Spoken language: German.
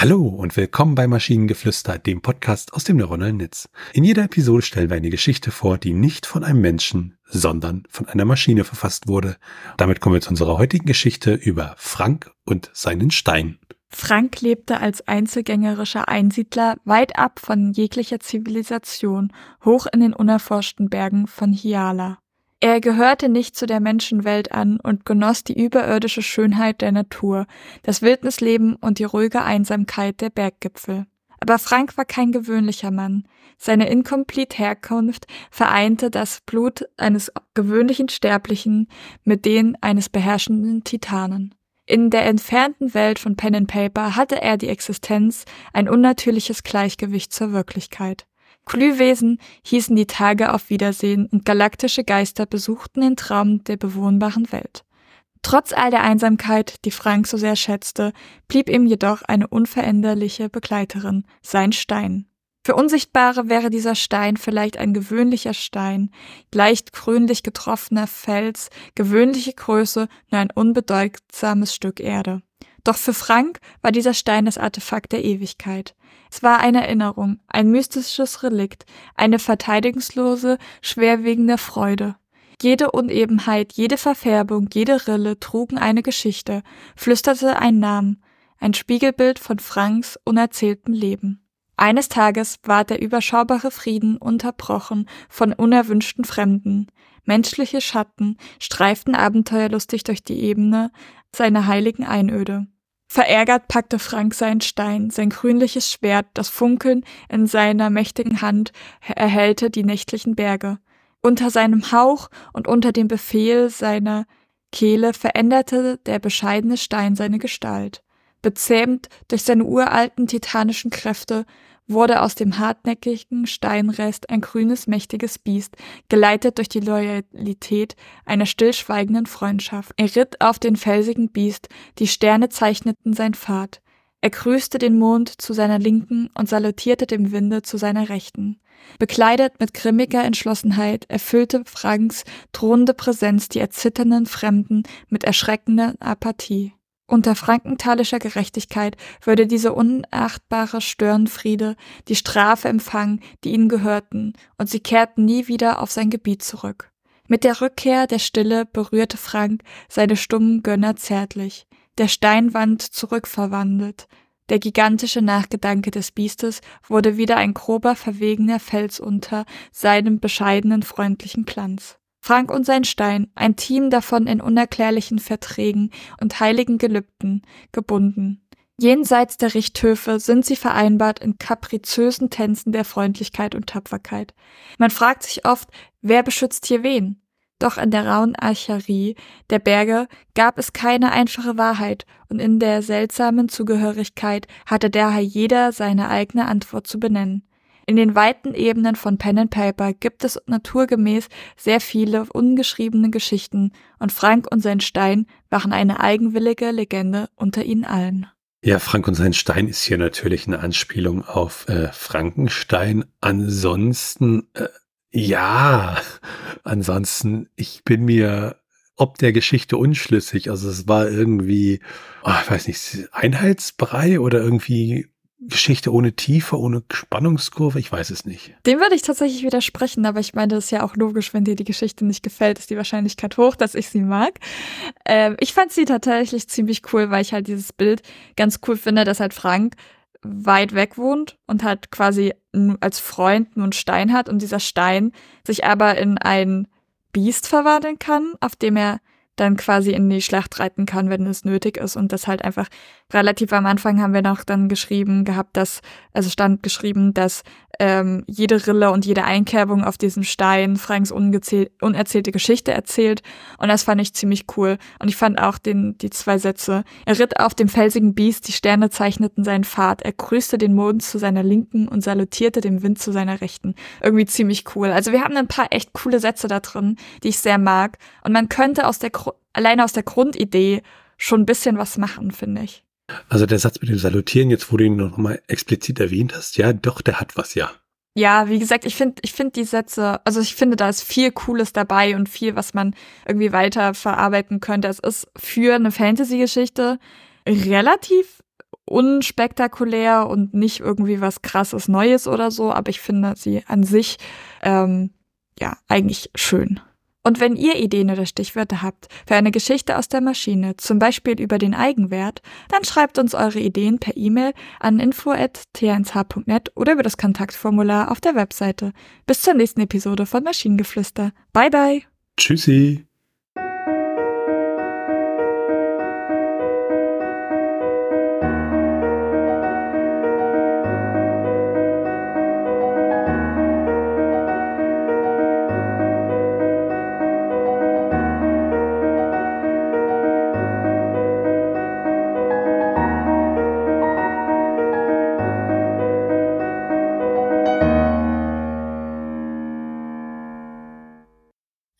Hallo und willkommen bei Maschinengeflüster, dem Podcast aus dem neuronalen Netz. In jeder Episode stellen wir eine Geschichte vor, die nicht von einem Menschen, sondern von einer Maschine verfasst wurde. Damit kommen wir zu unserer heutigen Geschichte über Frank und seinen Stein. Frank lebte als einzelgängerischer Einsiedler weit ab von jeglicher Zivilisation, hoch in den unerforschten Bergen von Hiala. Er gehörte nicht zu der Menschenwelt an und genoss die überirdische Schönheit der Natur, das Wildnisleben und die ruhige Einsamkeit der Berggipfel. Aber Frank war kein gewöhnlicher Mann. Seine incomplete Herkunft vereinte das Blut eines gewöhnlichen Sterblichen mit dem eines beherrschenden Titanen. In der entfernten Welt von Pen and Paper hatte er die Existenz, ein unnatürliches Gleichgewicht zur Wirklichkeit. Glühwesen hießen die Tage auf Wiedersehen und galaktische Geister besuchten den Traum der bewohnbaren Welt. Trotz all der Einsamkeit, die Frank so sehr schätzte, blieb ihm jedoch eine unveränderliche Begleiterin, sein Stein. Für Unsichtbare wäre dieser Stein vielleicht ein gewöhnlicher Stein, leicht grünlich getroffener Fels, gewöhnliche Größe, nur ein unbedeutsames Stück Erde. Doch für Frank war dieser Stein das Artefakt der Ewigkeit. Es war eine Erinnerung, ein mystisches Relikt, eine verteidigungslose, schwerwiegende Freude. Jede Unebenheit, jede Verfärbung, jede Rille trugen eine Geschichte, flüsterte einen Namen, ein Spiegelbild von Franks unerzähltem Leben. Eines Tages ward der überschaubare Frieden unterbrochen von unerwünschten Fremden. Menschliche Schatten streiften abenteuerlustig durch die Ebene seiner heiligen Einöde. Verärgert packte Frank seinen Stein, sein grünliches Schwert, das Funkeln in seiner mächtigen Hand erhellte die nächtlichen Berge. Unter seinem Hauch und unter dem Befehl seiner Kehle veränderte der bescheidene Stein seine Gestalt. Bezähmt durch seine uralten titanischen Kräfte wurde aus dem hartnäckigen Steinrest ein grünes, mächtiges Biest, geleitet durch die Loyalität einer stillschweigenden Freundschaft. Er ritt auf den felsigen Biest, die Sterne zeichneten sein Pfad. Er grüßte den Mond zu seiner Linken und salutierte dem Winde zu seiner Rechten. Bekleidet mit grimmiger Entschlossenheit erfüllte Franks drohende Präsenz die erzitternden Fremden mit erschreckender Apathie. Unter frankentalischer Gerechtigkeit würde diese unachtbare Störenfriede die Strafe empfangen, die ihnen gehörten, und sie kehrten nie wieder auf sein Gebiet zurück. Mit der Rückkehr der Stille berührte Frank seine stummen Gönner zärtlich. Der Steinwand zurückverwandelt. Der gigantische Nachgedanke des Biestes wurde wieder ein grober, verwegener Fels unter seinem bescheidenen, freundlichen Glanz. Frank und sein Stein, ein Team davon in unerklärlichen Verträgen und heiligen Gelübden gebunden. Jenseits der Richthöfe sind sie vereinbart in kaprizösen Tänzen der Freundlichkeit und Tapferkeit. Man fragt sich oft, wer beschützt hier wen? Doch in der rauen Archerie der Berge gab es keine einfache Wahrheit, und in der seltsamen Zugehörigkeit hatte daher jeder seine eigene Antwort zu benennen. In den weiten Ebenen von Pen and Paper gibt es naturgemäß sehr viele ungeschriebene Geschichten und Frank und sein Stein waren eine eigenwillige Legende unter ihnen allen. Ja, Frank und sein Stein ist hier natürlich eine Anspielung auf äh, Frankenstein. Ansonsten, äh, ja, ansonsten, ich bin mir ob der Geschichte unschlüssig. Also es war irgendwie, oh, ich weiß nicht, Einheitsbrei oder irgendwie Geschichte ohne Tiefe, ohne Spannungskurve, ich weiß es nicht. Dem würde ich tatsächlich widersprechen, aber ich meine, das ist ja auch logisch, wenn dir die Geschichte nicht gefällt, ist die Wahrscheinlichkeit hoch, dass ich sie mag. Ähm, ich fand sie tatsächlich ziemlich cool, weil ich halt dieses Bild ganz cool finde, dass halt Frank weit weg wohnt und halt quasi als Freund einen Stein hat und dieser Stein sich aber in ein Biest verwandeln kann, auf dem er dann quasi in die Schlacht reiten kann, wenn es nötig ist. Und das halt einfach relativ am Anfang haben wir noch dann geschrieben gehabt, dass, also stand geschrieben, dass ähm, jede Rille und jede Einkerbung auf diesem Stein Franks unerzählte Geschichte erzählt. Und das fand ich ziemlich cool. Und ich fand auch den, die zwei Sätze. Er ritt auf dem felsigen Biest, die Sterne zeichneten seinen Pfad. Er grüßte den Mond zu seiner Linken und salutierte dem Wind zu seiner Rechten. Irgendwie ziemlich cool. Also wir haben ein paar echt coole Sätze da drin, die ich sehr mag. Und man könnte aus der, alleine aus der Grundidee schon ein bisschen was machen, finde ich. Also der Satz mit dem Salutieren, jetzt wo du ihn noch mal explizit erwähnt hast, ja, doch, der hat was, ja. Ja, wie gesagt, ich finde, ich finde die Sätze, also ich finde, da ist viel Cooles dabei und viel, was man irgendwie weiter verarbeiten könnte. Es ist für eine Fantasy-Geschichte relativ unspektakulär und nicht irgendwie was krasses Neues oder so, aber ich finde sie an sich ähm, ja eigentlich schön. Und wenn ihr Ideen oder Stichwörter habt für eine Geschichte aus der Maschine, zum Beispiel über den Eigenwert, dann schreibt uns eure Ideen per E-Mail an info.t1h.net oder über das Kontaktformular auf der Webseite. Bis zur nächsten Episode von Maschinengeflüster. Bye bye. Tschüssi.